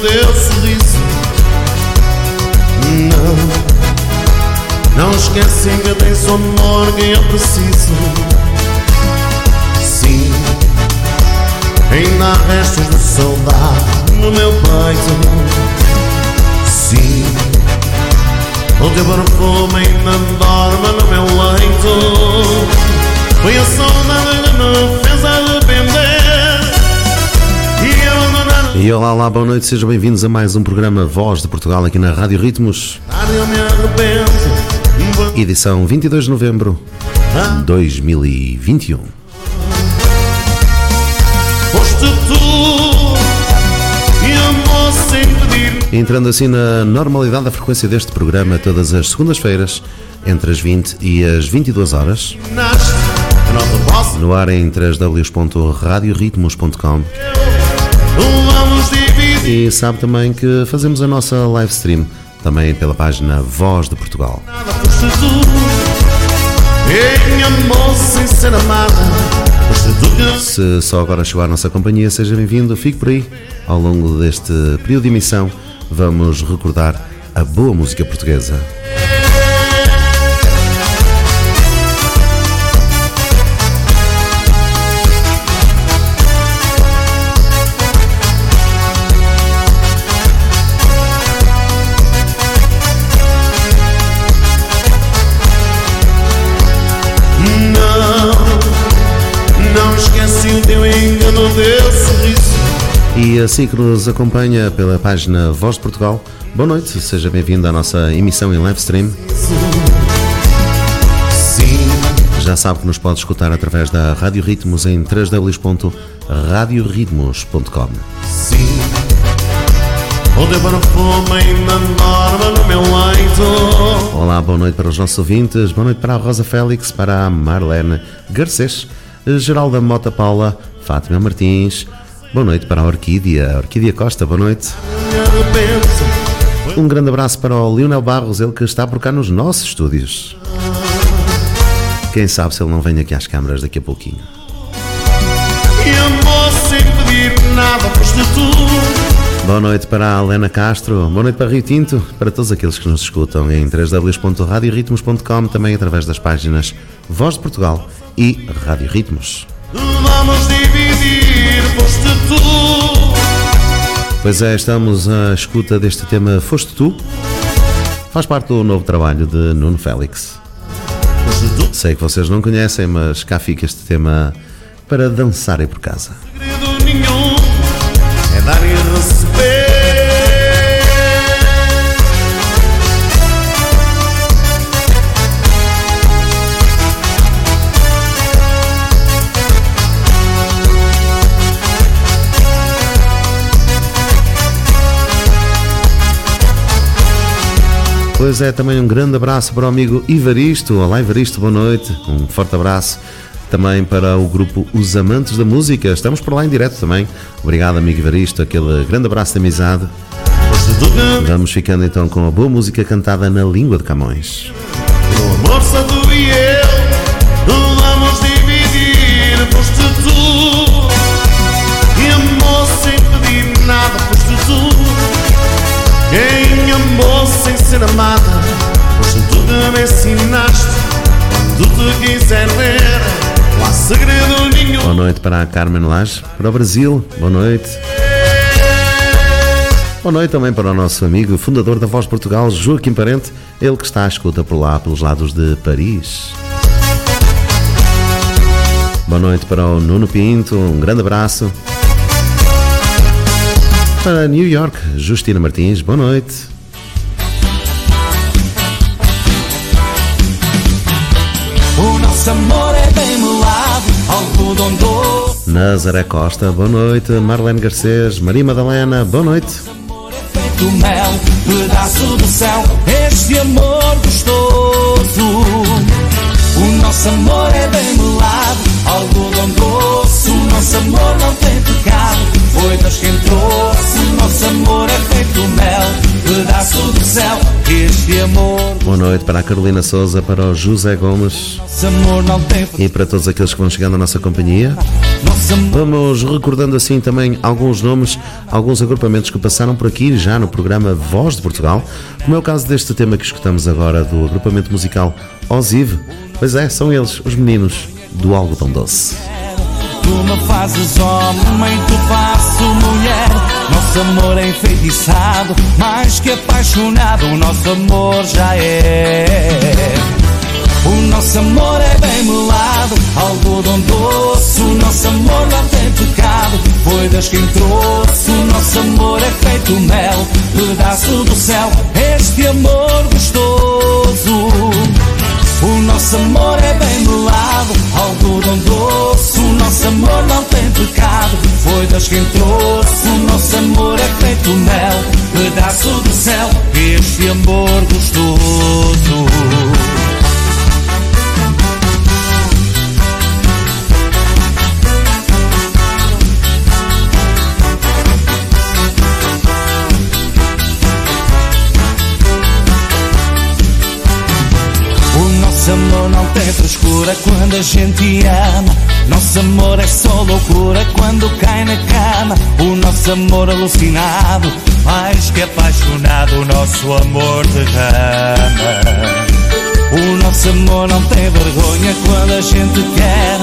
teu sorriso. Não, não esquece que tens o amor que eu preciso. Sim, ainda há restos de saudade no meu peito. Sim, o teu perfume ainda dorme no meu leito. Foi a saudade que me fez arrepender. E olá, olá, boa noite, sejam bem-vindos a mais um programa Voz de Portugal aqui na Rádio Ritmos, edição 22 de novembro de 2021. Foste tu e amor sem pedir Entrando assim na normalidade da frequência deste programa todas as segundas-feiras, entre as 20 e as 22 horas, no ar em 3ws.radioritmos.com Vamos dividir e sabe também que fazemos a nossa live stream também pela página Voz de Portugal. nada ser amada Se só agora chegou à nossa companhia, seja bem-vindo, fique por aí. Ao longo deste período de emissão, vamos recordar a boa música portuguesa. E assim que nos acompanha pela página Voz de Portugal, boa noite, seja bem-vindo à nossa emissão em live stream. Já sabe que nos pode escutar através da Rádio Ritmos em www.radioritmos.com. Olá, boa noite para os nossos ouvintes, boa noite para a Rosa Félix, para a Marlene Garcês, Geralda Mota Paula, Fátima Martins, boa noite para a Orquídea, Orquídea Costa, boa noite. Um grande abraço para o Lionel Barros, ele que está por cá nos nossos estúdios. Quem sabe se ele não vem aqui às câmaras daqui a pouquinho. Boa noite para a Helena Castro, boa noite para Rio Tinto, para todos aqueles que nos escutam em www.radioritmos.com, também através das páginas Voz de Portugal e Rádio Ritmos. Vamos dividir Foste tu Pois é, estamos à escuta deste tema Foste Tu. Faz parte do novo trabalho de Nuno Félix. Sei que vocês não conhecem, mas cá fica este tema para dançarem por casa. Pois é, também um grande abraço para o amigo Ivaristo. Olá, Ivaristo, boa noite. Um forte abraço também para o grupo Os Amantes da Música. Estamos por lá em direto também. Obrigado, amigo Ivaristo. Aquele grande abraço de amizade. Vamos ficando então com a boa música cantada na língua de Camões. Ser amada Foste tu me ensinaste te quiser ver Não há segredo nenhum Boa noite para a Carmen Lage, para o Brasil. Boa noite. Boa noite também para o nosso amigo, fundador da Voz Portugal, Joaquim Parente, ele que está à escuta por lá, pelos lados de Paris. Boa noite para o Nuno Pinto, um grande abraço. Para New York, Justina Martins, boa noite. Nosso amor é bem melado, algodão doce. Nazaré Costa, boa noite. Marlene Garcês, Maria Madalena, boa noite. Amor é feito mel, pedaço do céu. Este amor gostoso. O nosso amor é bem melado, algodão doce. O nosso amor não tem pecado, foi Deus quem trouxe. O nosso amor é feito mel, pedaço do céu. Este amor. Boa noite para a Carolina Souza, para o José Gomes e para todos aqueles que vão chegando à nossa companhia. Vamos recordando assim também alguns nomes, alguns agrupamentos que passaram por aqui já no programa Voz de Portugal, como é o caso deste tema que escutamos agora do agrupamento musical Osive. Pois é, são eles, os meninos do Algodão Doce. Tu me fazes homem, tu faço mulher. Nosso amor é enfeitiçado, mais que apaixonado, o nosso amor já é. O nosso amor é bem melado, algodão doce. O nosso amor não tem pecado, foi Deus quem trouxe. O nosso amor é feito mel, pedaço do céu. Este amor gostoso. O nosso amor é bem melado, algodão doce. O nosso amor não tem pecado, foi Deus quem trouxe. O nosso amor é feito mel, pedaço do céu. Este amor gostoso. Nosso amor não tem frescura quando a gente ama. Nosso amor é só loucura quando cai na cama. O nosso amor alucinado, mais que apaixonado, o nosso amor derrama. O nosso amor não tem vergonha quando a gente quer.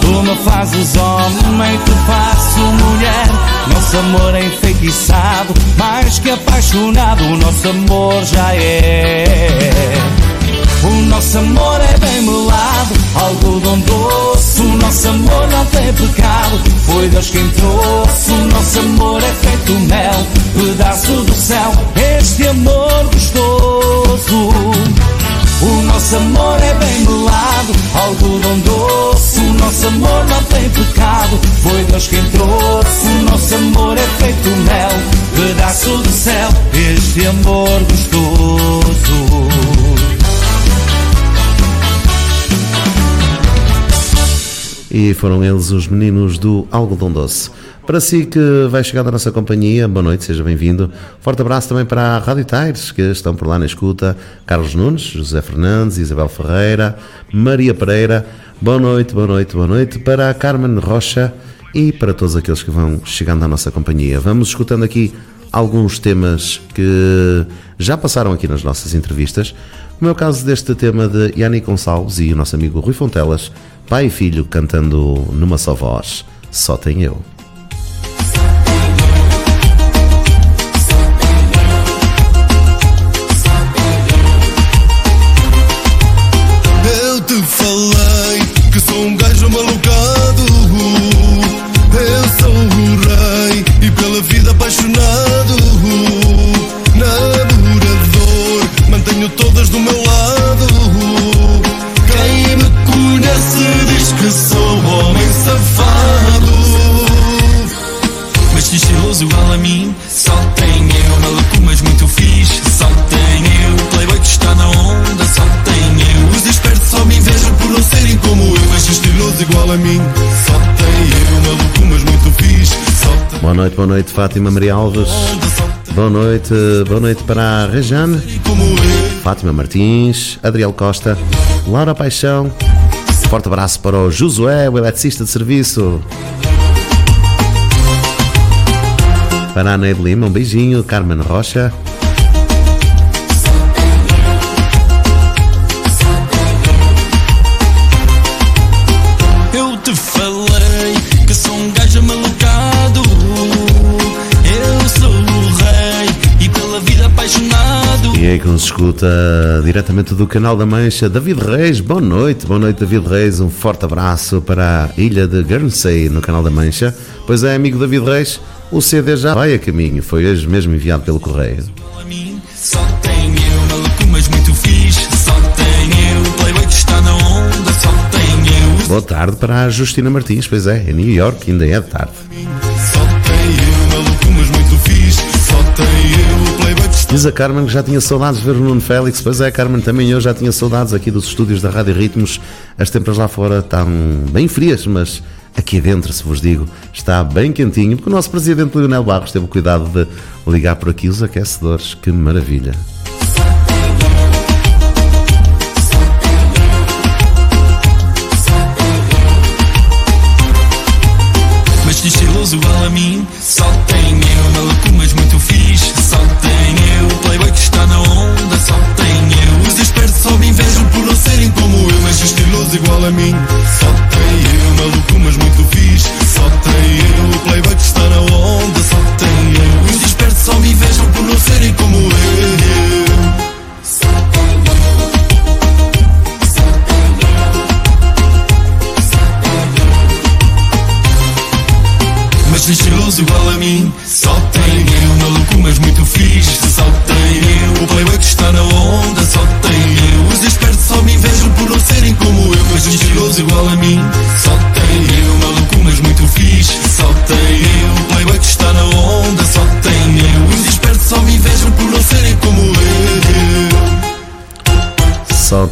Tu me fazes homem, tu faço mulher. Nosso amor é enfeitiçado, mais que apaixonado, o nosso amor já é. O nosso amor é bem melado, algodão doce. O nosso amor não tem pecado, foi Deus quem trouxe. O nosso amor é feito mel, pedaço do céu. Este amor gostoso. O nosso amor é bem melado, algodão doce. O nosso amor não tem pecado, foi Deus quem trouxe. O nosso amor é feito mel, pedaço do céu. Este amor gostoso. E foram eles os meninos do Algodão Doce. Para si que vai chegar da nossa companhia, boa noite, seja bem-vindo. Forte abraço também para a Rádio Tires, que estão por lá na escuta. Carlos Nunes, José Fernandes, Isabel Ferreira, Maria Pereira. Boa noite, boa noite, boa noite para a Carmen Rocha e para todos aqueles que vão chegando à nossa companhia. Vamos escutando aqui alguns temas que já passaram aqui nas nossas entrevistas, como é o caso deste tema de Yanni Gonçalves e o nosso amigo Rui Fontelas, pai e filho cantando numa só voz, Só Tem Eu. Eu te falei Boa noite, Fátima Maria Alves. Boa noite, boa noite para a Rejane. Fátima Martins, Adriel Costa, Laura Paixão. Forte abraço para o Josué, o eletricista de serviço. Para a Neide Lima, um beijinho. Carmen Rocha. Aí que nos escuta diretamente do canal da Mancha, David Reis. Boa noite, boa noite, David Reis. Um forte abraço para a ilha de Guernsey, no canal da Mancha. Pois é, amigo David Reis, o CD já vai a caminho. Foi hoje mesmo enviado pelo correio. a mim Só tem eu, maluco, mas muito fixe. Só tem eu, playboy que está na onda. Só tem eu, Boa tarde para a Justina Martins. Pois é, em New York ainda é de tarde. só tem eu, maluco, mas muito fixe. Só tem eu, Diz a Carmen que já tinha saudades de ver o Nuno Félix. Pois é, Carmen, também eu já tinha saudades aqui dos estúdios da Rádio Ritmos. As temperaturas lá fora estão bem frias, mas aqui dentro, se vos digo, está bem quentinho, porque o nosso presidente Leonel Barros teve o cuidado de ligar por aqui os aquecedores. Que maravilha! Mas a mim, só tenho uma loucura. Tá na onda, só tem os Espero só me invejam por não serem como eu, mas estiloso igual a mim.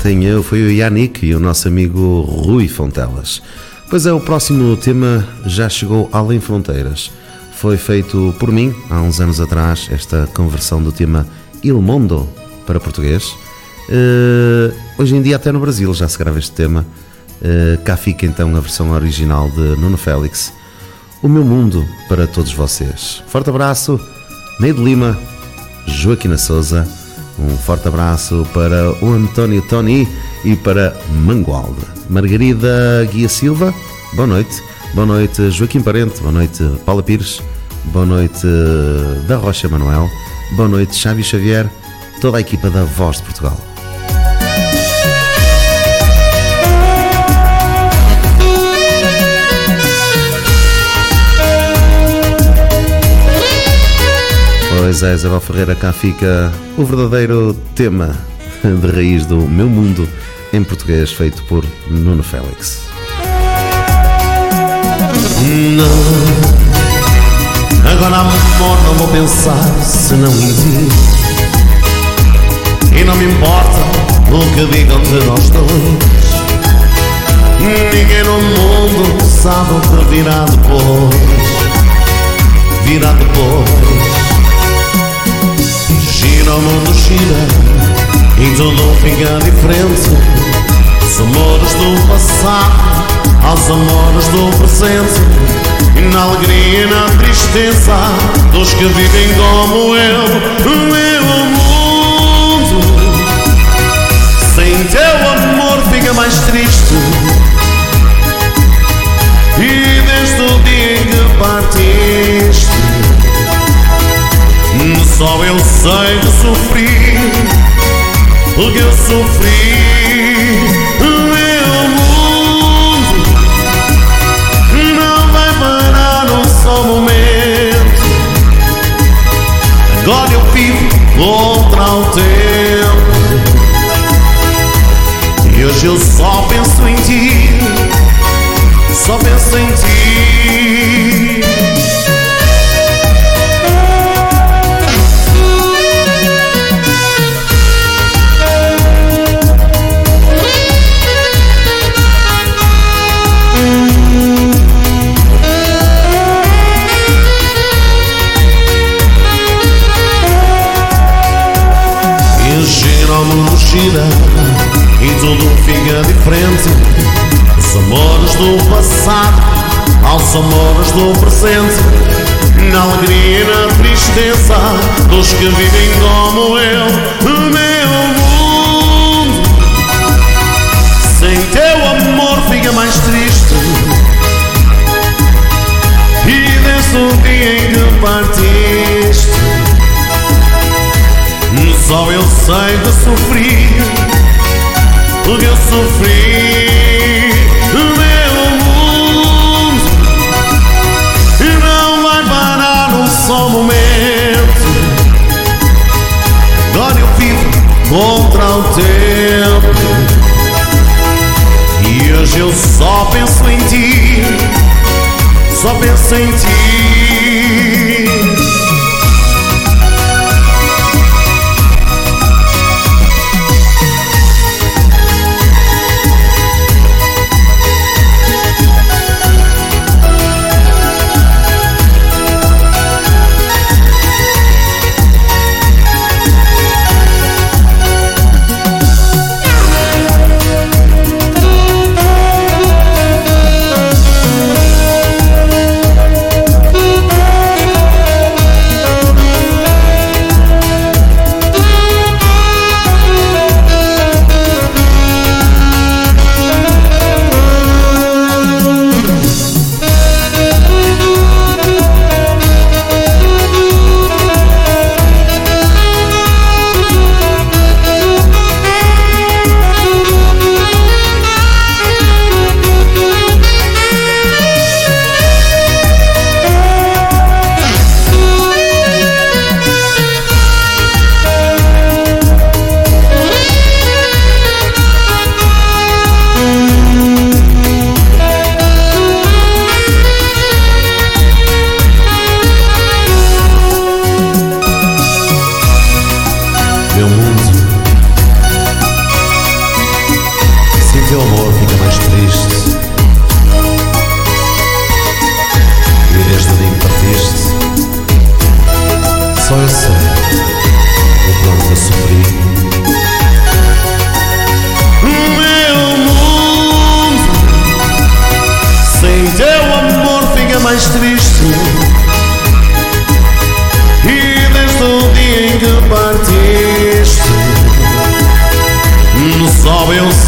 Eu, foi o Yannick e o nosso amigo Rui Fontelas. Pois é, o próximo tema já chegou além fronteiras. Foi feito por mim há uns anos atrás, esta conversão do tema Il Mondo para português. Eh, hoje em dia, até no Brasil, já se grava este tema. Eh, cá fica então a versão original de Nuno Félix. O meu mundo para todos vocês. Forte abraço, Neide Lima, Joaquina Souza. Um forte abraço para o António Tony e para Mangualde. Margarida Guia Silva, boa noite. Boa noite, Joaquim Parente. Boa noite, Paula Pires. Boa noite, da Rocha Manuel. Boa noite, Xavi Xavier. Toda a equipa da Voz de Portugal. Pois é, Isabel Ferreira, cá fica o verdadeiro tema de raiz do meu mundo em português, feito por Nuno Félix. Agora amor não vou pensar se não ti E não me importa o que digam de nós dois. Ninguém no mundo sabe o que virá depois. Virá depois Gira o mundo, gira E tudo fica diferente Dos amores do passado Aos amores do presente na alegria e na tristeza Dos que vivem como eu meu mundo Sem teu amor fica mais triste Só eu sei de sofrer O que eu sofri meu mundo não vai parar um só momento. Agora eu vivo contra o tempo. E hoje eu só penso em ti. Só penso em ti. Tudo fica diferente Os amores do passado Aos amores do presente. Na alegria e na tristeza Dos que vivem como eu O meu mundo. Sem teu amor fica mais triste. E desde o dia em que partiste só eu sei de sofrer O que eu sofri meu mundo. Não vai parar um só momento. Agora eu vivo contra o tempo. E hoje eu só penso em ti Só penso em ti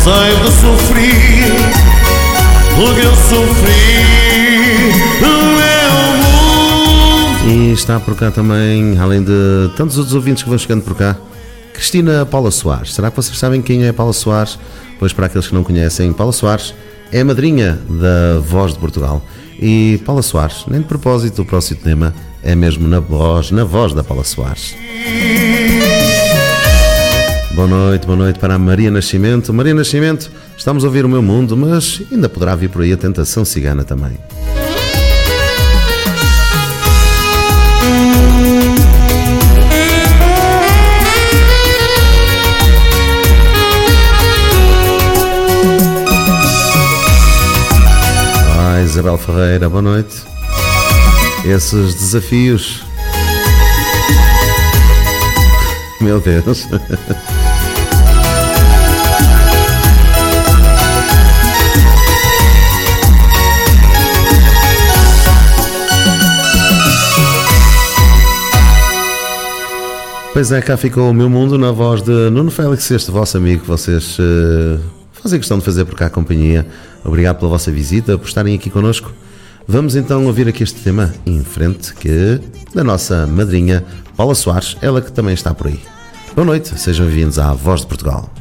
sei de sofrer O que eu sofri Meu mundo E está por cá também, além de tantos outros ouvintes que vão chegando por cá, Cristina Paula Soares. Será que vocês sabem quem é Paula Soares? Pois para aqueles que não conhecem, Paula Soares é a madrinha da Voz de Portugal. E Paula Soares, nem de propósito, o próximo tema é mesmo na voz, na voz da Paula Soares. Boa noite, boa noite para a Maria Nascimento. Maria Nascimento, estamos a ouvir o meu mundo, mas ainda poderá vir por aí a tentação cigana também. Ah, Isabel Ferreira, boa noite. Esses desafios. Meu Deus. Pois é, cá ficou o meu mundo na voz de Nuno Félix, este vosso amigo vocês eh, fazem questão de fazer por cá a companhia. Obrigado pela vossa visita, por estarem aqui connosco. Vamos então ouvir aqui este tema em frente, que da nossa madrinha Paula Soares, ela que também está por aí. Boa noite, sejam bem-vindos à Voz de Portugal.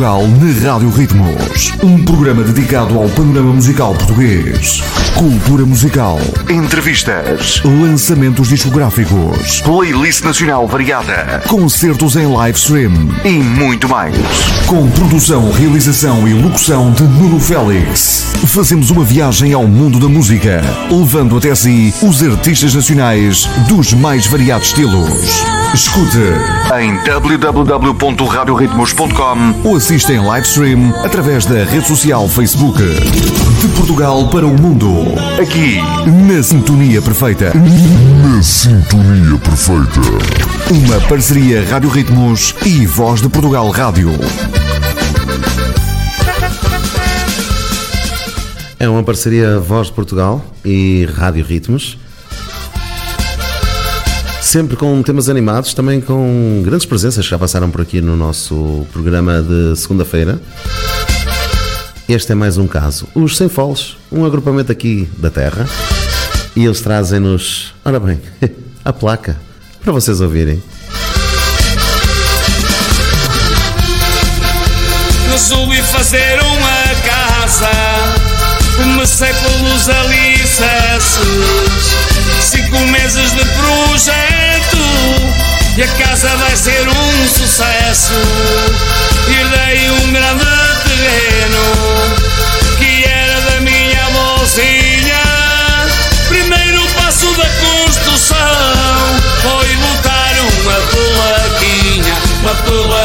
Portugal na Rádio Ritmos. Um programa dedicado ao panorama musical português. Cultura musical. Entrevistas. Lançamentos discográficos. Playlist nacional variada. Concertos em live stream. E muito mais. Com produção, realização e locução de Nuno Félix. Fazemos uma viagem ao mundo da música. Levando até si os artistas nacionais dos mais variados estilos. Escute em www.radioritmos.com ou assiste em live stream através da rede social Facebook. De Portugal para o mundo. Aqui, na Sintonia Perfeita. Na sintonia perfeita. Uma parceria Rádio Ritmos e Voz de Portugal Rádio. É uma parceria Voz de Portugal e Rádio Ritmos. Sempre com temas animados, também com grandes presenças que já passaram por aqui no nosso programa de segunda-feira. Este é mais um caso. Os Sem Foles, um agrupamento aqui da Terra. E eles trazem-nos, ora bem, a placa para vocês ouvirem. Resolvi fazer uma casa Comecei pelos alicerces Cinco meses de projeto E a casa vai ser um sucesso. Herdei um grande terreno Que era da minha avózinha Primeiro passo da construção Foi botar uma plaquinha Uma plaquinha,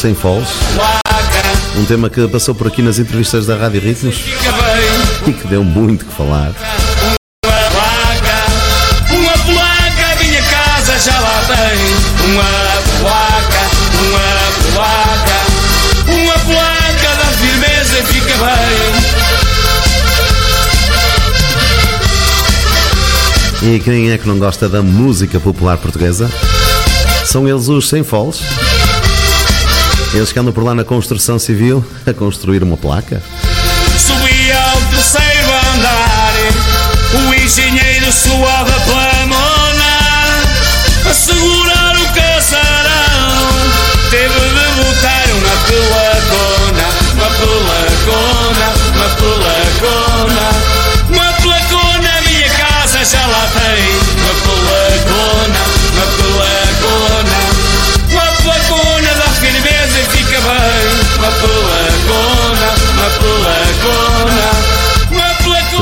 Sem placa um tema que passou por aqui nas entrevistas da Rádio Ritmos e que deu muito que falar. Uma placa, uma placa, minha casa já lá tem. Uma placa, uma placa, uma placa da firmeza e fica bem. E quem é que não gosta da música popular portuguesa? São eles os Sem Foles. Eles que andam por lá na construção civil a construir uma placa. Subi ao terceiro andar, o engenheiro suava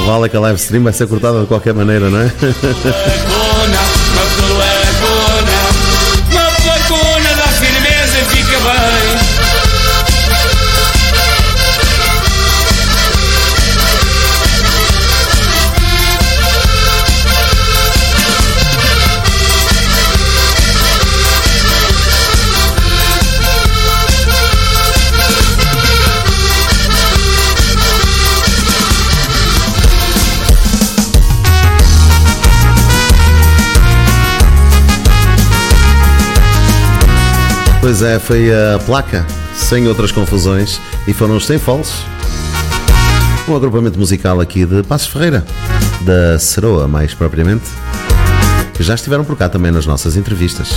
Vale que a live stream vai ser cortada de qualquer maneira, não é? Pois é, foi a placa, sem outras confusões, e foram os Sem Foles. Um agrupamento musical aqui de Passos Ferreira, da Ceroa, mais propriamente, que já estiveram por cá também nas nossas entrevistas.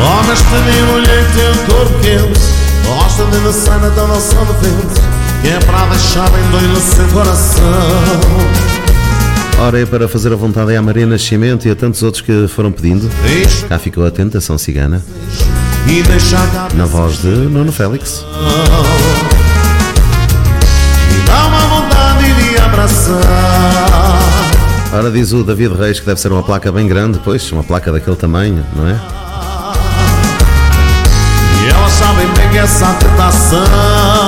Homens mulher tem um corpo quente Gosta de na dança do vento Que é para deixar bem doido no seu coração Ora, é para fazer a vontade é a Maria Nascimento e a tantos outros que foram pedindo. Cá ficou a tentação cigana, na voz de Nuno Félix. Dá uma vontade de abraçar Ora, diz o David Reis que deve ser uma placa bem grande, pois, uma placa daquele tamanho, não é? E elas sabem bem que essa tentação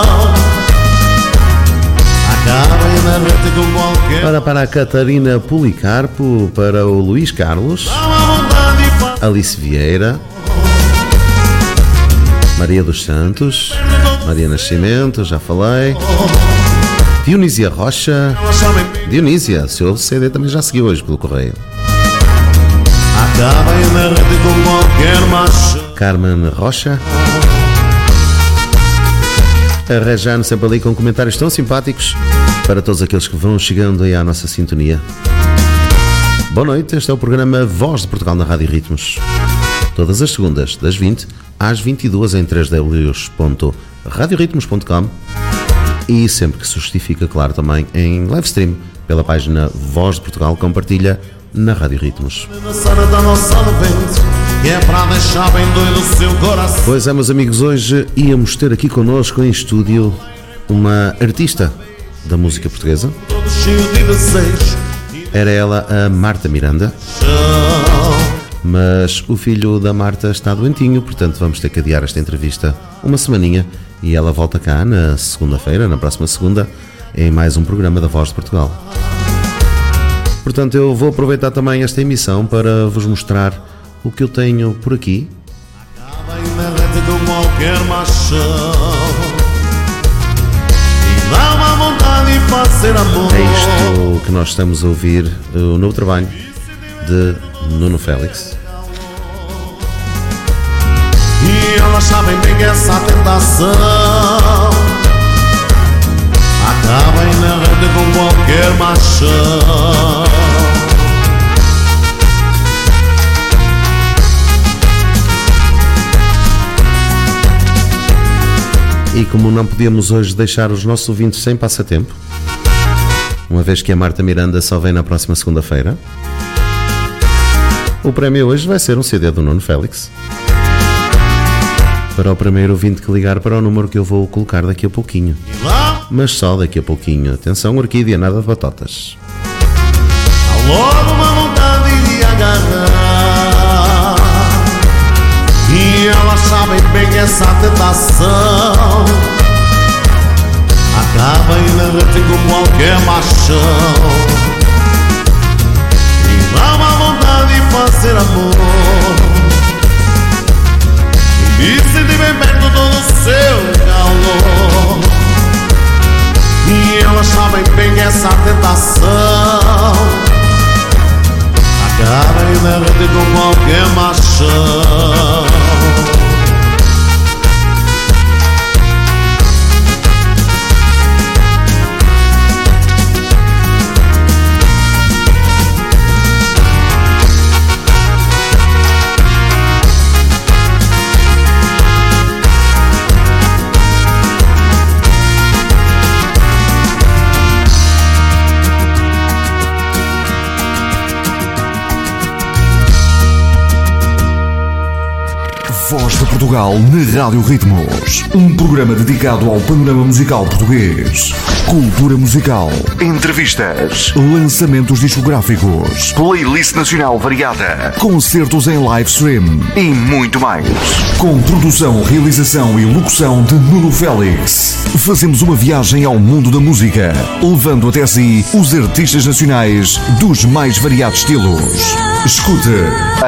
Ora, para a Catarina Policarpo, para o Luís Carlos, Alice Vieira, Maria dos Santos, Maria Nascimento, já falei. Dionísia Rocha. Dionísia, seu CD também já seguiu hoje pelo correio. Carmen Rocha. A Rejane sempre ali com comentários tão simpáticos para todos aqueles que vão chegando aí à nossa sintonia. Boa noite, este é o programa Voz de Portugal na Rádio Ritmos. Todas as segundas, das 20 às 22 em 3ws.radioritmos.com e sempre que se justifica, claro, também em live stream pela página Voz de Portugal compartilha na Rádio Ritmos. Que é para deixar bem doido o seu coração. Pois é, meus amigos, hoje íamos ter aqui connosco em estúdio uma artista da música portuguesa. Era ela a Marta Miranda, mas o filho da Marta está doentinho, portanto vamos ter que adiar esta entrevista uma semaninha e ela volta cá na segunda-feira, na próxima segunda, em mais um programa da Voz de Portugal. Portanto, eu vou aproveitar também esta emissão para vos mostrar o que eu tenho por aqui com qualquer machão. Dá uma vontade de fazer amor. É isto que nós estamos a ouvir, o novo trabalho de Nuno Félix. E elas sabem bem essa tentação. Acabem na rede com qualquer machão. E como não podíamos hoje deixar os nossos ouvintes sem passatempo, uma vez que a Marta Miranda só vem na próxima segunda-feira, o prémio hoje vai ser um CD do Nuno Félix. Para o primeiro ouvinte que ligar para o número que eu vou colocar daqui a pouquinho. Mas só daqui a pouquinho. Atenção, Orquídea, nada de batatas. há logo uma vontade de agarrar. Sabem bem essa tentação. Acabem na rede com qualquer machão. E dá uma vontade de fazer amor. E sentir bem perto todo o seu calor. E elas sabem bem essa tentação. Acabem na rede com qualquer machão. Voz de Portugal na Rádio Ritmos. Um programa dedicado ao panorama musical português. Cultura musical. Entrevistas. Lançamentos discográficos. Playlist nacional variada. Concertos em live stream. E muito mais. Com produção, realização e locução de Nuno Félix. Fazemos uma viagem ao mundo da música. Levando até si os artistas nacionais dos mais variados estilos. Escute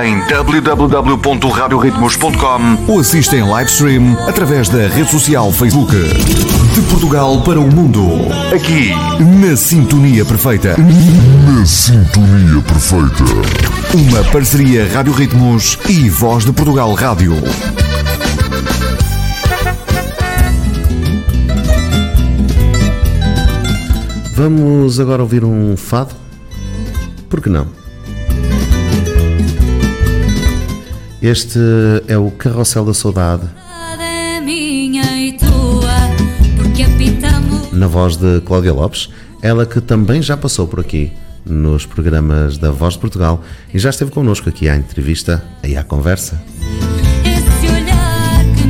em www.radioritmos.com ou assista em live stream através da rede social Facebook. De Portugal para o mundo. Aqui, na Sintonia Perfeita. Na sintonia perfeita. Uma parceria Rádio Ritmos e Voz de Portugal Rádio. Vamos agora ouvir um fado? Por que não? Este é o Carrossel da Saudade, na voz de Cláudia Lopes, ela que também já passou por aqui nos programas da Voz de Portugal e já esteve connosco aqui à entrevista e à conversa. Olhar que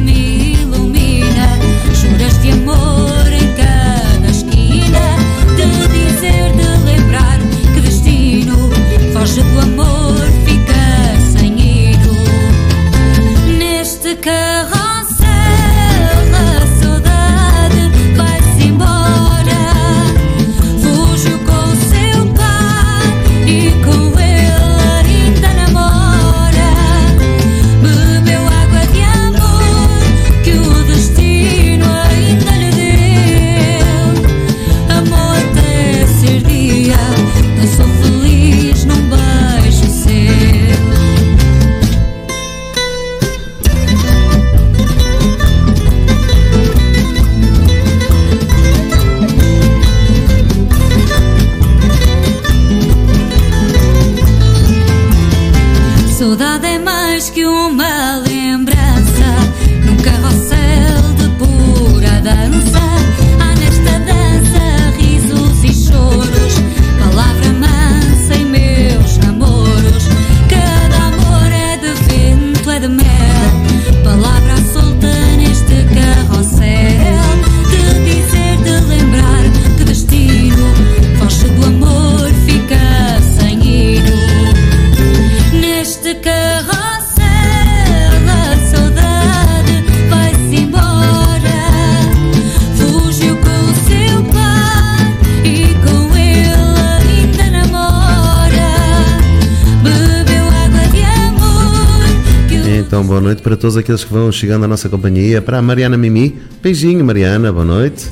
Então, boa noite para todos aqueles que vão chegando à nossa companhia. Para a Mariana Mimi, beijinho, Mariana, boa noite.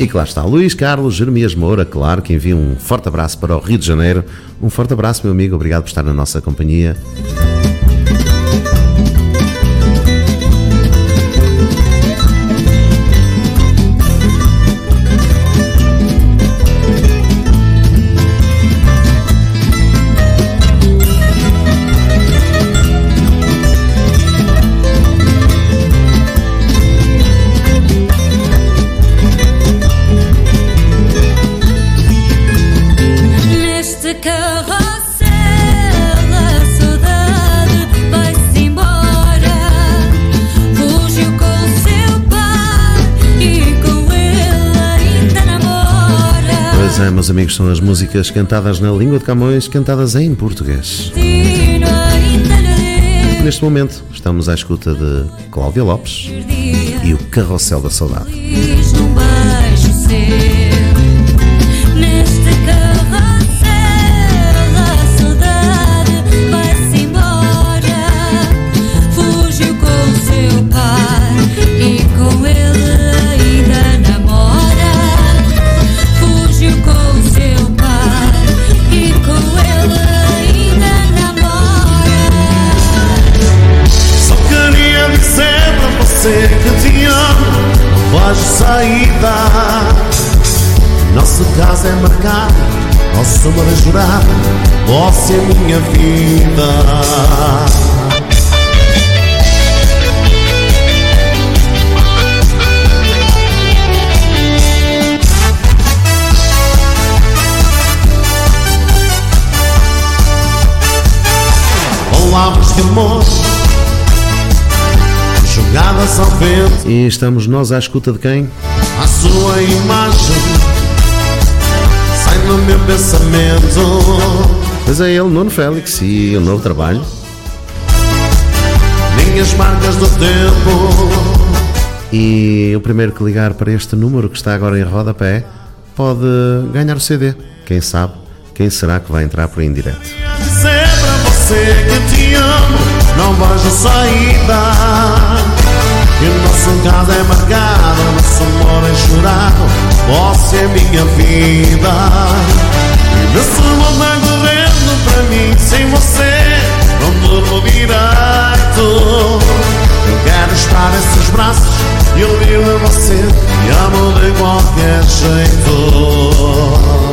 E lá está, Luís Carlos Jeremias Moura, claro, que envia um forte abraço para o Rio de Janeiro. Um forte abraço, meu amigo, obrigado por estar na nossa companhia. É, meus amigos, são as músicas cantadas na língua de Camões, cantadas em português. Neste momento, estamos à escuta de Cláudia Lopes e o Carrossel da Saudade. com ele que te amo saída Nosso caso é marcado Nosso amor é jurado Você é minha vida. Palavras de amor Jogadas ao vento E estamos nós à escuta de quem? A sua imagem Sai no meu pensamento Pois é ele, Nuno Félix, e o novo trabalho. Minhas marcas do tempo E o primeiro que ligar para este número que está agora em rodapé pode ganhar o CD. Quem sabe? Quem será que vai entrar por aí em direto? Dizer pra você que te amo Não vejo saída nosso caso é marcado Nosso amor é chorado. Você é minha vida. E desse mundo correndo para mim Sem você não durmo direito. Eu quero estar em seus braços E ouvir de você Me amo de qualquer jeito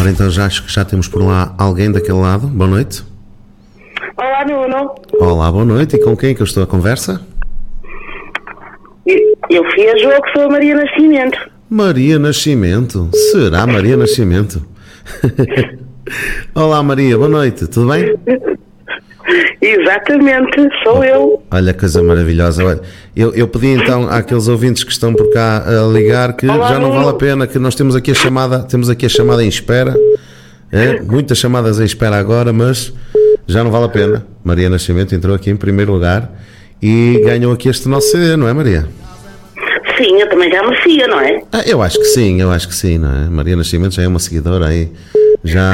Ora, então já acho que já temos por lá alguém daquele lado. Boa noite. Olá, Nuno. Olá, boa noite. E com quem é que eu estou a conversa? Eu fui a jogo, sou a Maria Nascimento. Maria Nascimento. Será Maria Nascimento? Olá, Maria, boa noite. Tudo bem? Exatamente, sou eu. Olha, coisa maravilhosa. Olha, eu, eu pedi então àqueles ouvintes que estão por cá a ligar que Olá, já não vale a pena, que nós temos aqui a chamada, temos aqui a chamada em espera. É, muitas chamadas em espera agora, mas já não vale a pena. Maria Nascimento entrou aqui em primeiro lugar e ganhou aqui este nosso CD, não é, Maria? Sim, eu também já merecia, não é? Ah, eu acho que sim, eu acho que sim, não é? Maria Nascimento já é uma seguidora aí, já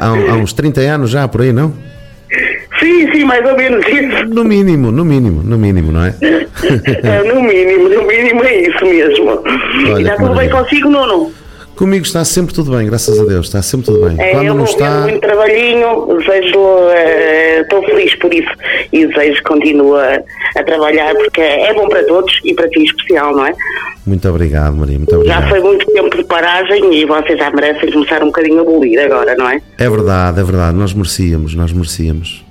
há, há uns 30 anos já por aí, não? Sim, sim, mais ou menos isso. No mínimo, no mínimo, no mínimo, não é? É, no mínimo, no mínimo é isso mesmo. Olha e está tudo bem consigo, Nuno? Comigo está sempre tudo bem, graças a Deus, está sempre tudo bem. É, Quando eu não está. muito trabalhinho, desejo, eh, estou feliz por isso e desejo que continue a, a trabalhar porque é bom para todos e para ti em especial, não é? Muito obrigado, Maria, muito Já obrigado. foi muito tempo de paragem e vocês já merecem começar um bocadinho a bolir agora, não é? É verdade, é verdade, nós merecíamos, nós merecíamos.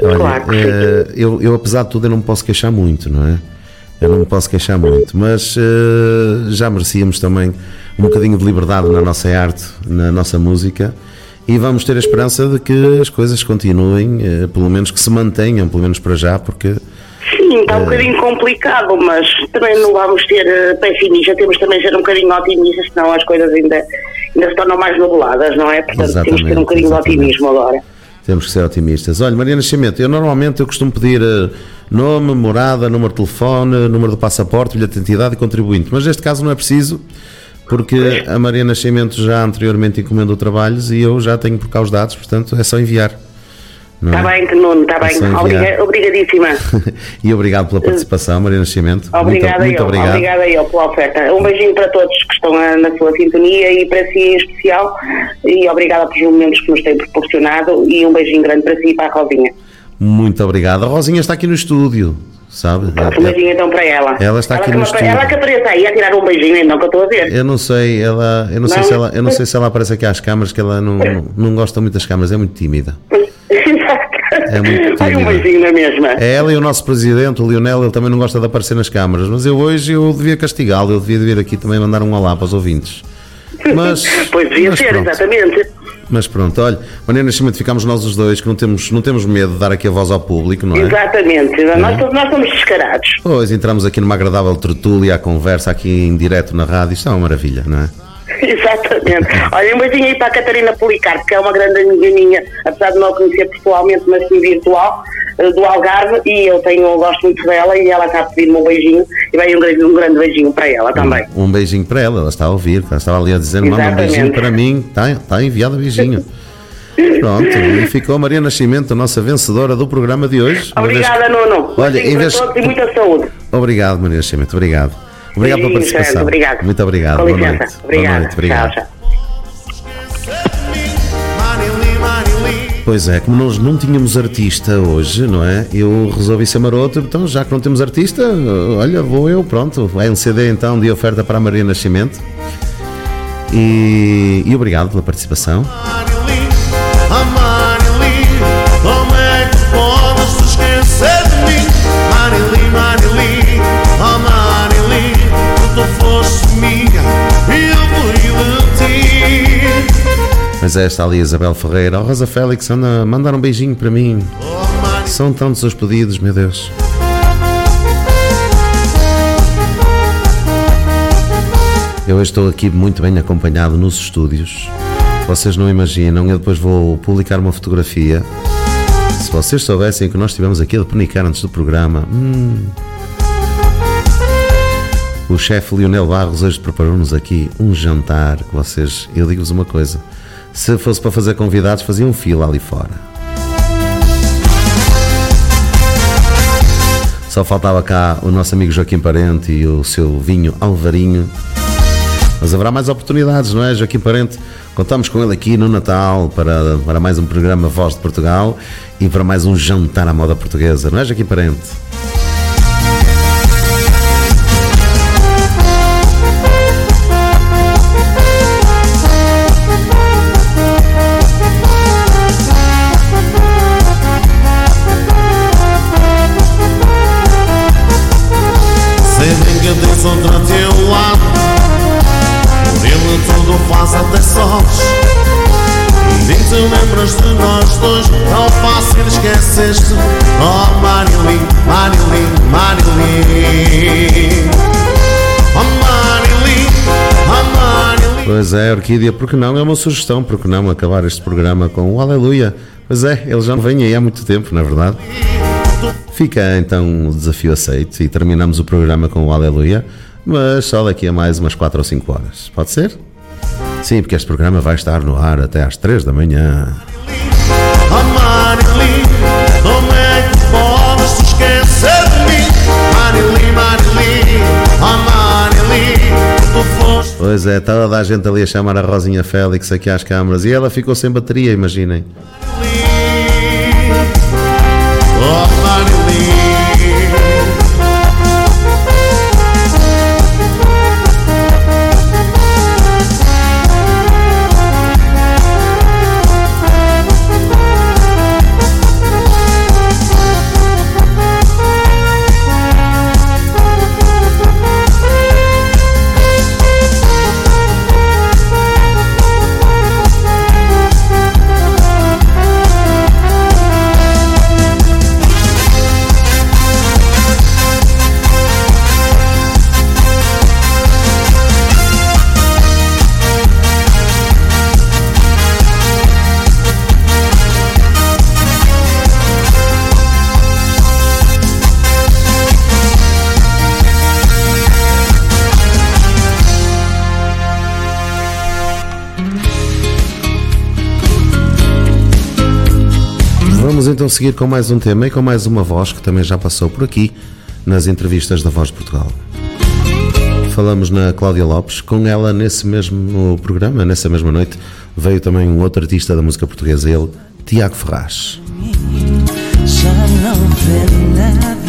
Olha, Claro eh, eu, eu, apesar de tudo, eu não me posso queixar muito, não é? Eu não me posso queixar muito, mas eh, já merecíamos também um bocadinho de liberdade na nossa arte, na nossa música, e vamos ter a esperança de que as coisas continuem, eh, pelo menos que se mantenham, pelo menos para já, porque Sim, está um bocadinho complicado, mas também não vamos ter eh, pessimistas, temos também de ser um bocadinho otimistas, senão as coisas ainda, ainda se tornam mais nubladas, não é? Portanto, temos que ter um bocadinho de otimismo agora. Temos que ser otimistas. Olha, Maria Nascimento, eu normalmente eu costumo pedir eh, nome, morada, número de telefone, número de passaporte, bilhete de identidade e contribuinte, mas neste caso não é preciso, porque a Maria Nascimento já anteriormente encomendou trabalhos e eu já tenho por cá os dados, portanto é só enviar. Está é? bem, Nuno, está bem. Obriga- obrigadíssima. e obrigado pela participação, Maria Nascimento. Obrigada muito, muito eu, obrigado. obrigada eu pela oferta. Um beijinho para todos que estão ah, na sua sintonia e para si em especial. E obrigada pelos momentos que nos têm proporcionado. E um beijinho grande para si e para a Rosinha. Muito obrigado. A Rosinha está aqui no estúdio, sabe? Um beijinho então para ela. Ela está aqui que no estúdio. Ela que apareça aí a tirar um beijinho, então que eu estou a ver. Eu não sei, ela, eu não, sei Não? se ela, eu não sei se ela aparece aqui às câmaras, que ela não, não, não gosta muito das câmaras, é muito tímida. É muito Ai, um beijinho na mesma. É ela e o nosso presidente, o Lionel, ele também não gosta de aparecer nas câmaras, mas eu hoje eu devia castigá-lo, eu devia vir aqui também mandar um olá para os ouvintes. Mas, Pois devia mas ser, pronto. exatamente. Mas pronto, olha, Maria Nascimento, ficámos nós os dois, que não temos, não temos medo de dar aqui a voz ao público, não é? Exatamente. Nós, nós somos descarados. Pois, entramos aqui numa agradável tertúlia, a conversa aqui em direto na rádio, isto é uma maravilha, não é? Exatamente. Olha, um beijinho aí para a Catarina Policarpo, que é uma grande amiga minha, apesar de não a conhecer pessoalmente, mas sim virtual, eh, do Algarve, e eu tenho, eu gosto muito dela e ela está a pedir-me um beijinho, e vai um grande, um grande beijinho para ela também. Um beijinho para ela, ela está a ouvir, ela estava ali a dizer, manda um beijinho para mim, está, está enviado o beijinho. Pronto, e ficou a Maria Nascimento, a nossa vencedora do programa de hoje. Obrigada, que- Nuno. Olha, em vez- todos e muita saúde. Obrigado, Maria Nascimento, obrigado. Obrigado pela participação. Obrigado. Muito obrigado. Com Boa licença. noite. Obrigada. Boa noite, obrigado. Tchau, tchau. Pois é, como nós não tínhamos artista hoje, não é? Eu resolvi ser maroto, então já que não temos artista, olha, vou eu, pronto. Vai um CD então de oferta para a Maria Nascimento. E, e obrigado pela participação. É esta ali, Isabel Ferreira. Oh, Rosa Félix, anda, mandar um beijinho para mim. São tantos os pedidos, meu Deus. Eu estou aqui muito bem acompanhado nos estúdios. Vocês não imaginam, eu depois vou publicar uma fotografia. Se vocês soubessem que nós estivemos aqui a penicar antes do programa. hum. O chefe Lionel Barros hoje preparou-nos aqui um jantar que vocês. Eu digo-vos uma coisa: se fosse para fazer convidados, faziam fila ali fora. Só faltava cá o nosso amigo Joaquim Parente e o seu vinho Alvarinho. Mas haverá mais oportunidades, não é, Joaquim Parente? Contamos com ele aqui no Natal para, para mais um programa Voz de Portugal e para mais um jantar à moda portuguesa, não é, Joaquim Parente? Lembras de nós dois, tão fácil esqueceste. Oh Marilyn, Marilyn, Marilyn. Oh Marilyn, oh Marilyn. Pois é, Orquídea, porque não? É uma sugestão, porque não acabar este programa com o Aleluia? Pois é, ele já não vem aí há muito tempo, não é verdade? Fica então o desafio aceito e terminamos o programa com o Aleluia, mas só daqui a mais umas 4 ou 5 horas. Pode ser? Sim, porque este programa vai estar no ar até às 3 da manhã. Pois é, toda a gente ali a chamar a Rosinha Félix aqui às câmaras e ela ficou sem bateria, imaginem. Oh, Vamos então seguir com mais um tema e com mais uma voz que também já passou por aqui nas entrevistas da Voz de Portugal. Falamos na Cláudia Lopes, com ela nesse mesmo programa, nessa mesma noite, veio também um outro artista da música portuguesa, ele, Tiago Ferraz. Já não vê nada.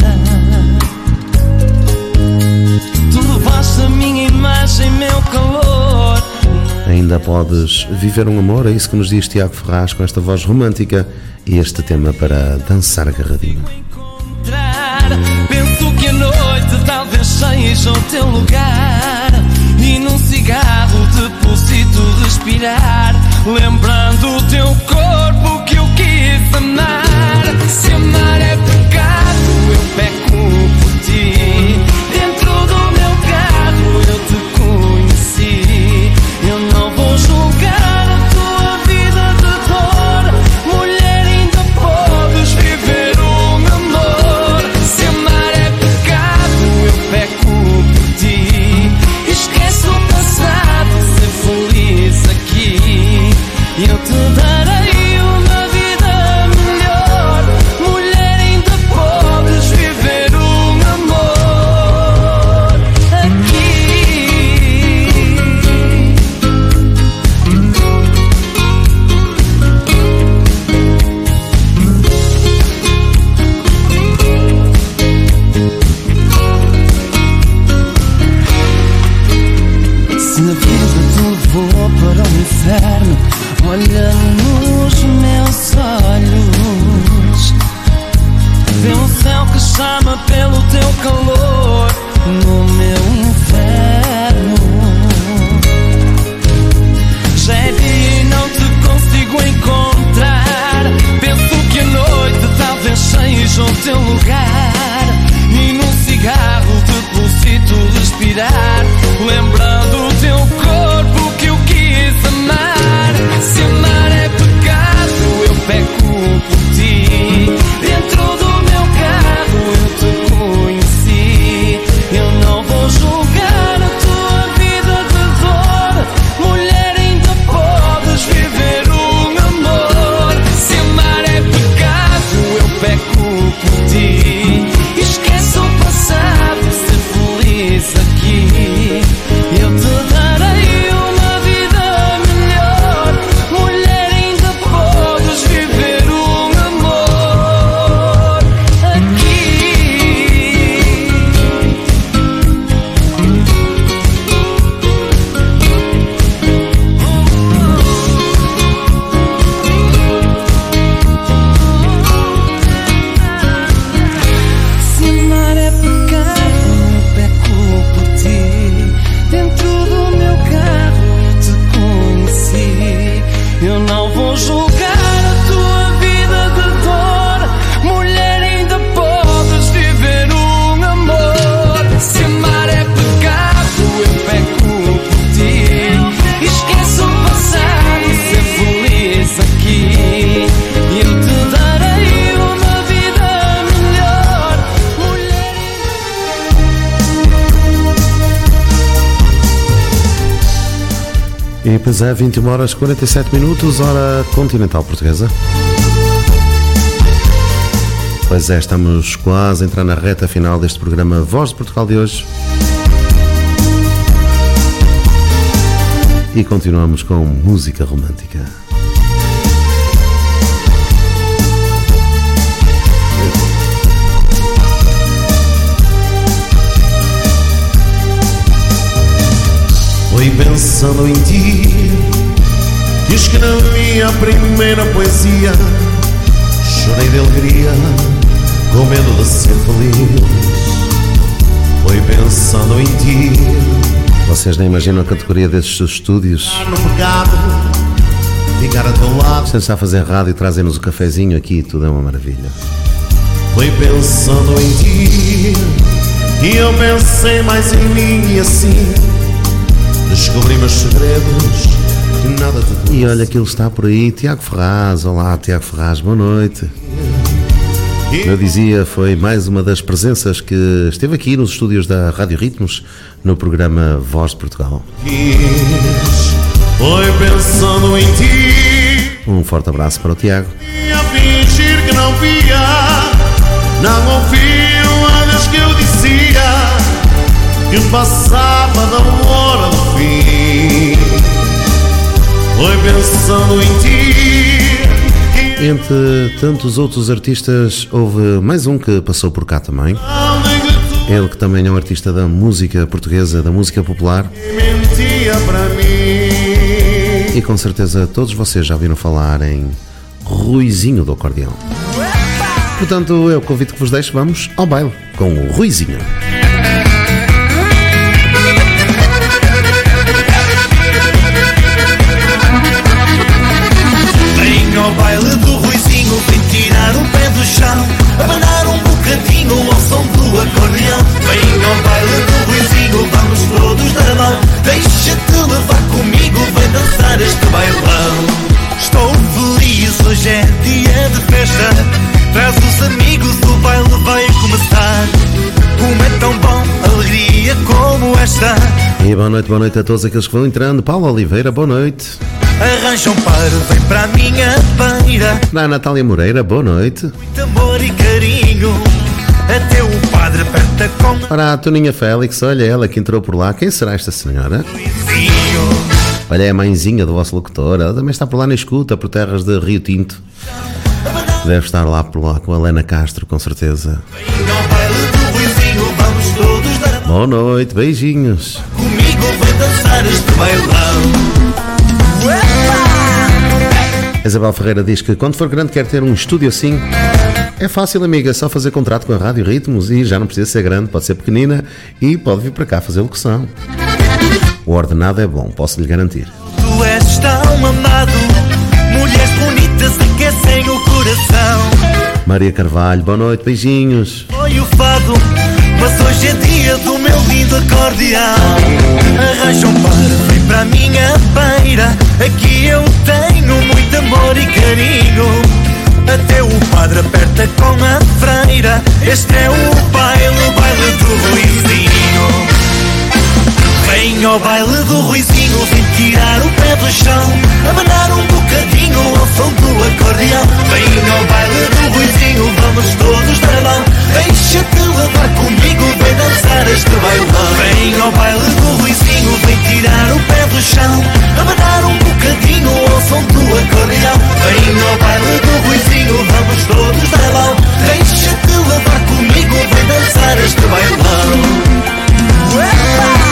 Ainda podes viver um amor, é isso que nos diz Tiago Ferraz com esta voz romântica e este tema para dançar agarradinho. Penso que a noite talvez seja o teu lugar E num cigarro deposito respirar Lembra Portuguesa, 21 horas 47 minutos, hora continental portuguesa. Pois é, estamos quase a entrar na reta final deste programa Voz de Portugal de hoje. E continuamos com música romântica. Oi, pensa pensando em ti. Diz que na minha primeira poesia Chorei de alegria Com medo de ser feliz. Foi pensando em ti. Vocês nem imaginam a categoria destes estúdios. Vocês está a fazer rádio e trazem-nos o cafezinho aqui, tudo é uma maravilha. Foi pensando em ti. E eu pensei mais em mim e assim Descobri meus segredos Que nada te E olha que ele está por aí, Tiago Ferraz. Olá, Tiago Ferraz, boa noite. Eu dizia, foi mais uma das presenças que esteve aqui nos estúdios da Rádio Ritmos, no programa Voz de Portugal. Um forte abraço para o Tiago. E a fingir que não via Não ouviam as que eu dizia Que passava da hora Foi pensando em ti Entre tantos outros artistas, houve mais um que passou por cá também. Ele que também é um artista da música portuguesa, da música popular. E com certeza todos vocês já ouviram falar em Ruizinho do Acordeão. Portanto, é o convite que vos deixo. Vamos ao baile com o Ruizinho. Ao baile do Ruizinho, vem tirar o pé do chão, abanar um bocadinho ao som do acordeão. Vem ao baile do Ruizinho, vamos todos da mão, deixa-te levar comigo, vem dançar este bailão. Estou feliz, hoje é dia de festa, traz os amigos, o baile vai começar. Como é tão bom, alegria como esta. E boa noite, boa noite a todos aqueles que vão entrando. Paulo Oliveira, boa noite. Arranja um par, vem para a minha beira. Da Natália Moreira, boa noite. Muito amor e carinho. Até o padre aperta com Para a Toninha Félix, olha ela que entrou por lá. Quem será esta senhora? o vizinho. Olha, é a mãezinha do vosso locutor. Ela também está por lá na escuta, por terras de Rio Tinto. Deve estar lá por lá com a Helena Castro, com certeza. Boa noite, beijinhos. comigo, vem dançar este bailão. Isabel Ferreira diz que quando for grande quer ter um estúdio assim. É fácil, amiga, é só fazer contrato com a Rádio Ritmos e já não precisa ser grande, pode ser pequenina e pode vir para cá fazer locução. O ordenado é bom, posso lhe garantir. Tu és tão amado, mulheres bonitas aquecem o coração. Maria Carvalho, boa noite, beijinhos. Foi o fado, mas hoje é dia do meu lindo acordeão. Arranja um par, vem para a minha beira. Aqui eu tenho muito amor e carinho. Até o padre aperta com a freira. Este é o baile, o baile do Ruizinho. Vem ao baile do Ruizinho, vem tirar o pé do chão, abanar um bocadinho ao som do acordeão. Vem ao baile do Ruizinho, vamos todos mão, deixa-te levar comigo, vem dançar este bailão. Vem ao baile do Ruizinho, vem tirar o pé do chão, abanar um bocadinho ao som do acordeão. Vem ao baile do Ruizinho, vamos todos mão, deixa-te levar comigo, vem dançar este bailão. Vem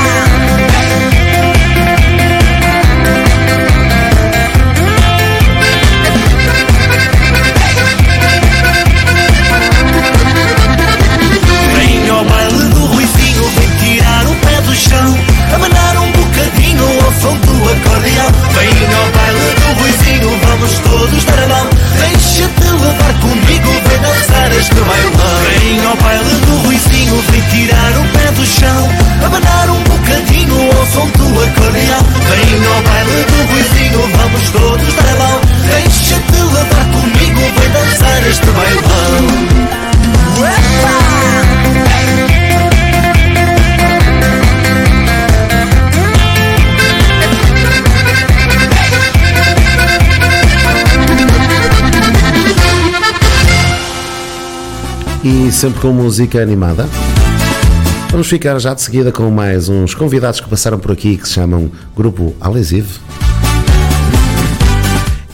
chão, abanar um bocadinho ao som do acordeão. Vem ao baile do Ruizinho, vamos todos dar a mão, deixa-te levar comigo, vem dançar este bailão. Vem ao baile do Ruizinho, vem tirar o pé do chão, abanar um bocadinho ao som do acordeão. Vem ao baile do Ruizinho, vamos todos dar a mão, deixa-te levar comigo, vem dançar este bailão. Sempre com música animada. Vamos ficar já de seguida com mais uns convidados que passaram por aqui que se chamam Grupo Alesive.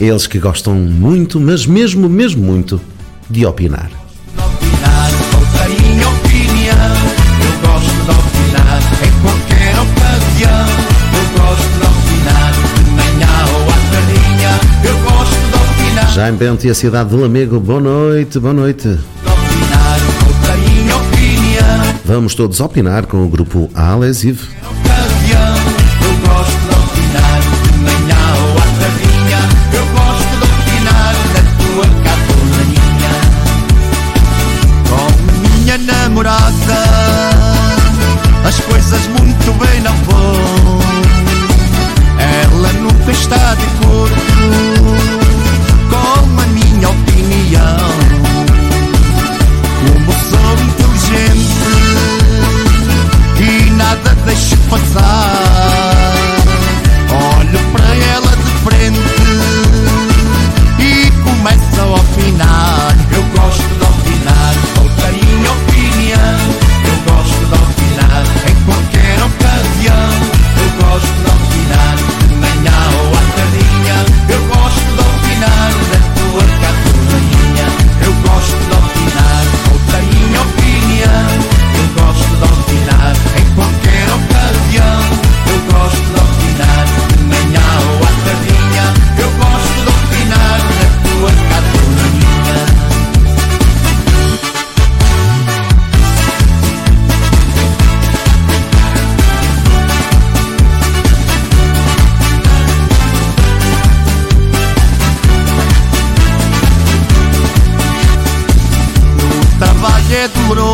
Eles que gostam muito, mas mesmo, mesmo muito, de opinar. de opinar em opinar, Jaime Bento e a cidade do Lamego, boa noite, boa noite. Vamos todos opinar com o Grupo Alesive. Trabalho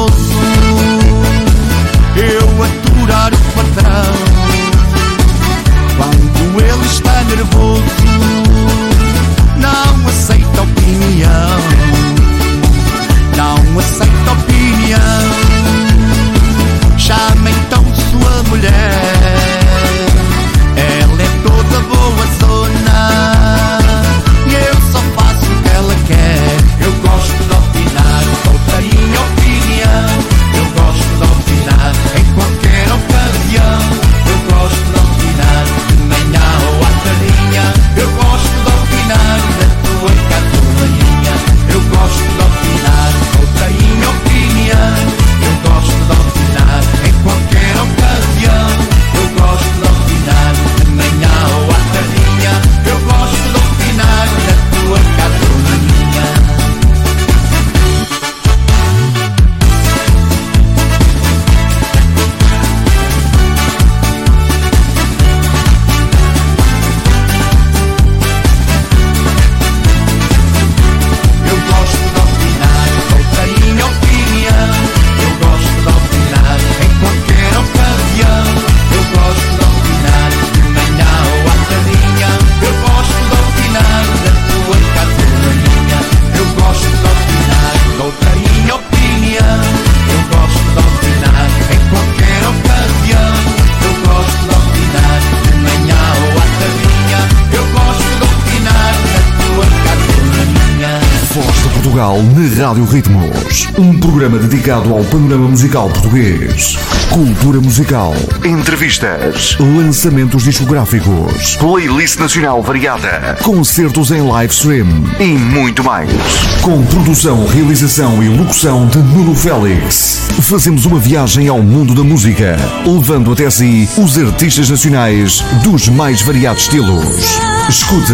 panorama musical português. Cultura musical. Entrevistas. Lançamentos discográficos. Playlist nacional variada. Concertos em live stream. E muito mais. Com produção, realização e locução de Nuno Félix. Fazemos uma viagem ao mundo da música. Levando até si os artistas nacionais dos mais variados estilos. Escute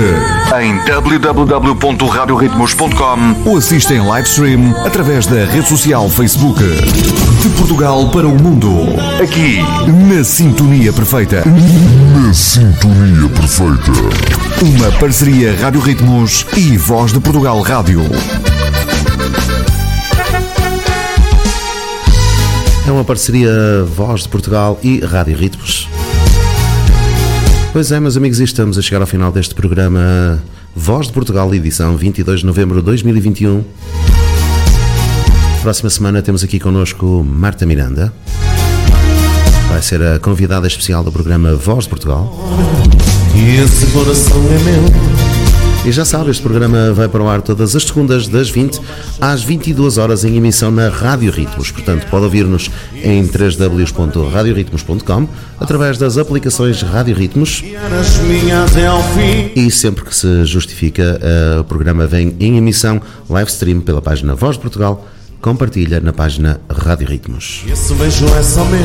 em www.radioritmos.com ou assista em live stream através da rede social Facebook. De Portugal para o mundo. Aqui, na Sintonia Perfeita. Na sintonia perfeita. Uma parceria Rádio Ritmos e Voz de Portugal Rádio. É uma parceria Voz de Portugal e Rádio Ritmos. Pois é, meus amigos, e estamos a chegar ao final deste programa Voz de Portugal, edição 22 de novembro de 2021. Próxima semana temos aqui connosco Marta Miranda. Vai ser a convidada especial do programa Voz de Portugal. Esse coração é meu, E já sabe, este programa vai para o ar todas as segundas, das 20 às 22 horas, em emissão na Rádio Ritmos. Portanto, pode ouvir-nos em www.radioritmos.com, através das aplicações Rádio Ritmos. E sempre que se justifica, eh, o programa vem em emissão live stream pela página Voz de Portugal. Compartilha na página Rádio Ritmos. Esse beijo é só meu.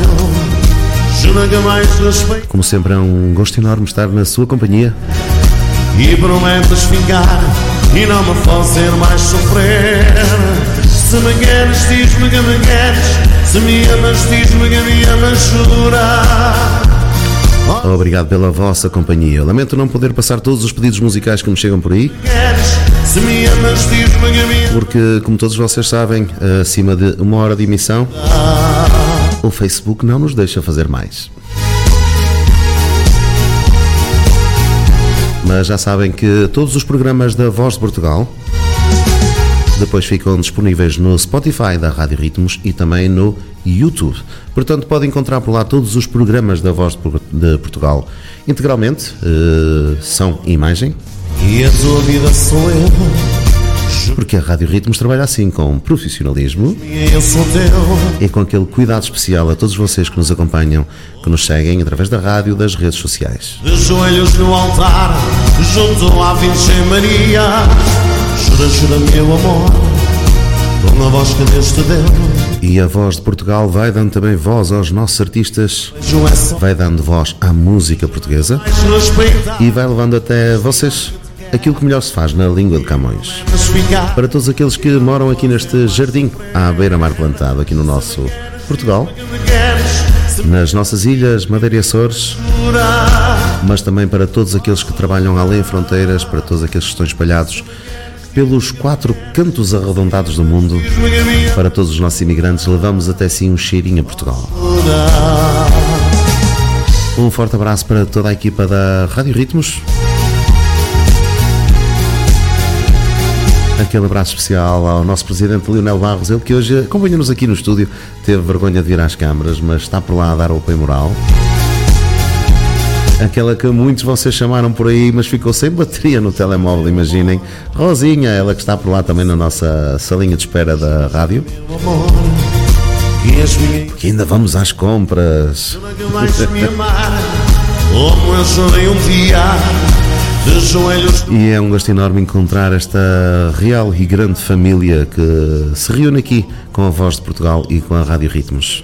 Como sempre, é um gosto enorme estar na sua companhia. E prometes ficar e não me fazer mais sofrer. Se me queres, diz-me que me queres. Se me amas, diz-me que me amas, jura. Obrigado pela vossa companhia. Lamento não poder passar todos os pedidos musicais que me chegam por aí, porque, como todos vocês sabem, acima de uma hora de emissão, o Facebook não nos deixa fazer mais. Mas já sabem que todos os programas da Voz de Portugal depois ficam disponíveis no Spotify da Rádio Ritmos e também no YouTube. Portanto, podem encontrar por lá todos os programas da Voz de Por- de Portugal integralmente, som e imagem, E a tua vida sou eu. Porque a Rádio Ritmos trabalha assim, com profissionalismo E e com aquele cuidado especial a todos vocês que nos acompanham, que nos seguem através da rádio, das redes sociais. De joelhos no altar, junto à Virgem Maria. Jura, jura, meu amor, com a voz que Deus te deu. E a Voz de Portugal vai dando também voz aos nossos artistas, vai dando voz à música portuguesa e vai levando até vocês aquilo que melhor se faz na língua de Camões. Para todos aqueles que moram aqui neste jardim, à beira-mar plantado, aqui no nosso Portugal, nas nossas ilhas, Madeira e Açores, mas também para todos aqueles que trabalham além fronteiras, para todos aqueles que estão espalhados pelos quatro cantos arredondados do mundo, para todos os nossos imigrantes, levamos até sim um cheirinho a Portugal. Um forte abraço para toda a equipa da Rádio Ritmos. Aquele abraço especial ao nosso presidente Leonel Barros, ele que hoje acompanha-nos aqui no estúdio, teve vergonha de vir às câmaras, mas está por lá a dar o apoio moral. Aquela que muitos vocês chamaram por aí, mas ficou sem bateria no telemóvel, imaginem. Rosinha, ela que está por lá também na nossa salinha de espera da rádio. Que ainda vamos às compras. Como eu chorei um de joelhos E é um gosto enorme encontrar esta real e grande família que se reúne aqui com a Voz de Portugal e com a Rádio Ritmos.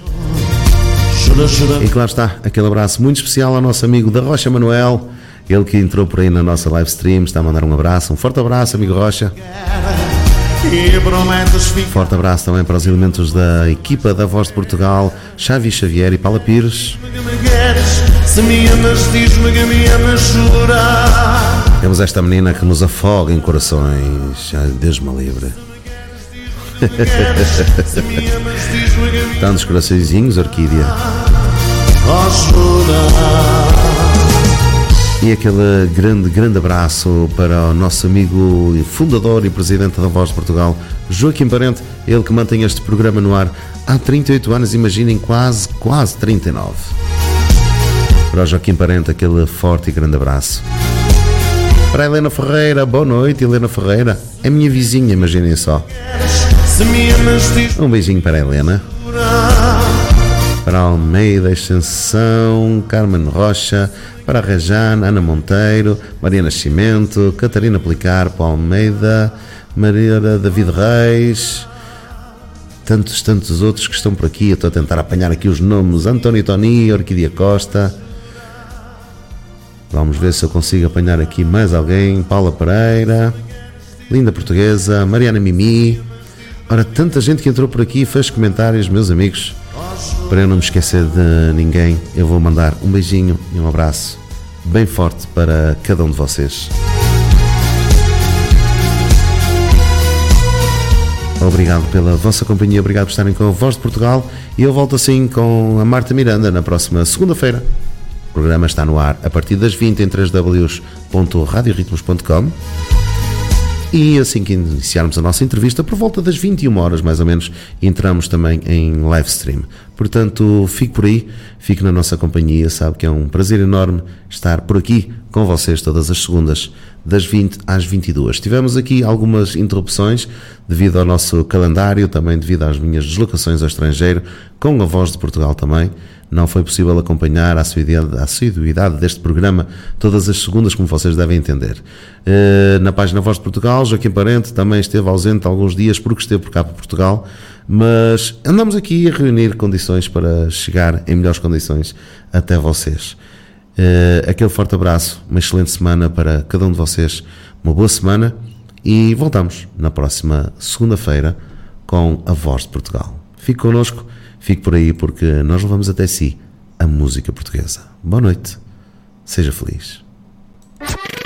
E claro está, aquele abraço muito especial ao nosso amigo da Rocha Manuel, ele que entrou por aí na nossa live stream, está a mandar um abraço, um forte abraço, amigo Rocha. Forte abraço também para os elementos da equipa da Voz de Portugal, Xavi Xavier e Paula Pires. Se me amas, diz-me que me amas, jura. Temos esta menina que nos afoga em corações. Ai, Deus me livre. Tantos coraçõezinhos, Orquídea. E aquele grande, grande abraço para o nosso amigo fundador e presidente da Voz de Portugal, Joaquim Parente, ele que mantém este programa no ar há 38 anos, imaginem, quase, quase 39. Para o Joaquim Parente, aquele forte e grande abraço. Para a Helena Ferreira, boa noite, Helena Ferreira. É minha vizinha, imaginem só. Um beijinho para a Helena. Para Almeida Extensão, Carmen Rocha, para Rejane, Ana Monteiro, Maria Nascimento, Catarina Policarpo, Almeida, Maria David Reis, tantos, tantos outros que estão por aqui. Eu estou a tentar apanhar aqui os nomes: António Toni, Orquídea Costa. Vamos ver se eu consigo apanhar aqui mais alguém. Paula Pereira, Linda Portuguesa, Mariana Mimi. Ora, tanta gente que entrou por aqui e fez comentários, meus amigos. Para eu não me esquecer de ninguém, eu vou mandar um beijinho e um abraço bem forte para cada um de vocês. Obrigado pela vossa companhia, obrigado por estarem com a Voz de Portugal e eu volto assim com a Marta Miranda na próxima segunda-feira. O programa está no ar a partir das 20 em 3ws.radioritmos.com E assim que iniciarmos a nossa entrevista, por volta das 21 horas mais ou menos, entramos também em live stream. Portanto, fique por aí, fique na nossa companhia, sabe que é um prazer enorme estar por aqui com vocês todas as segundas, das 20 às 22. Tivemos aqui algumas interrupções devido ao nosso calendário, também devido às minhas deslocações ao estrangeiro, com a voz de Portugal também. Não foi possível acompanhar a assiduidade, deste programa todas as segundas, como vocês devem entender. Eh, na página Voz de Portugal, Joaquim Parente também esteve ausente alguns dias porque esteve por cá para Portugal, mas andamos aqui a reunir condições para chegar em melhores condições até vocês. Eh, aquele forte abraço, uma excelente semana para cada um de vocês, uma boa semana e voltamos na próxima segunda-feira com a Voz de Portugal. Fique connosco, fique por aí porque nós levamos até si a música portuguesa. Boa noite, seja feliz.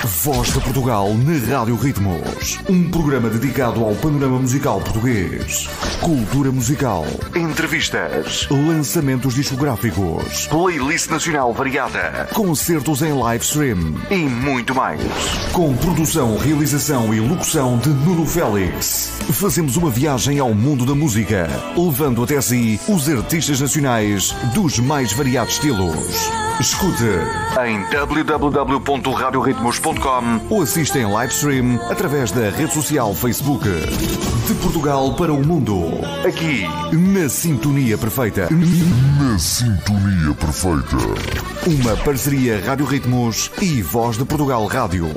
Voz de Portugal na Rádio Ritmos. Um programa dedicado ao panorama musical português. Cultura musical. Entrevistas. Lançamentos discográficos. Playlist nacional variada. Concertos em live stream. E muito mais. Com produção, realização e locução de Nuno Félix. Fazemos uma viagem ao mundo da música. Levando até si os artistas nacionais dos mais variados estilos. Escute em www.radioritmos.com ou assista em live stream através da rede social Facebook. De Portugal para o mundo. Aqui, na Sintonia Perfeita. Na sintonia perfeita. Uma parceria Rádio Ritmos e Voz de Portugal Rádio.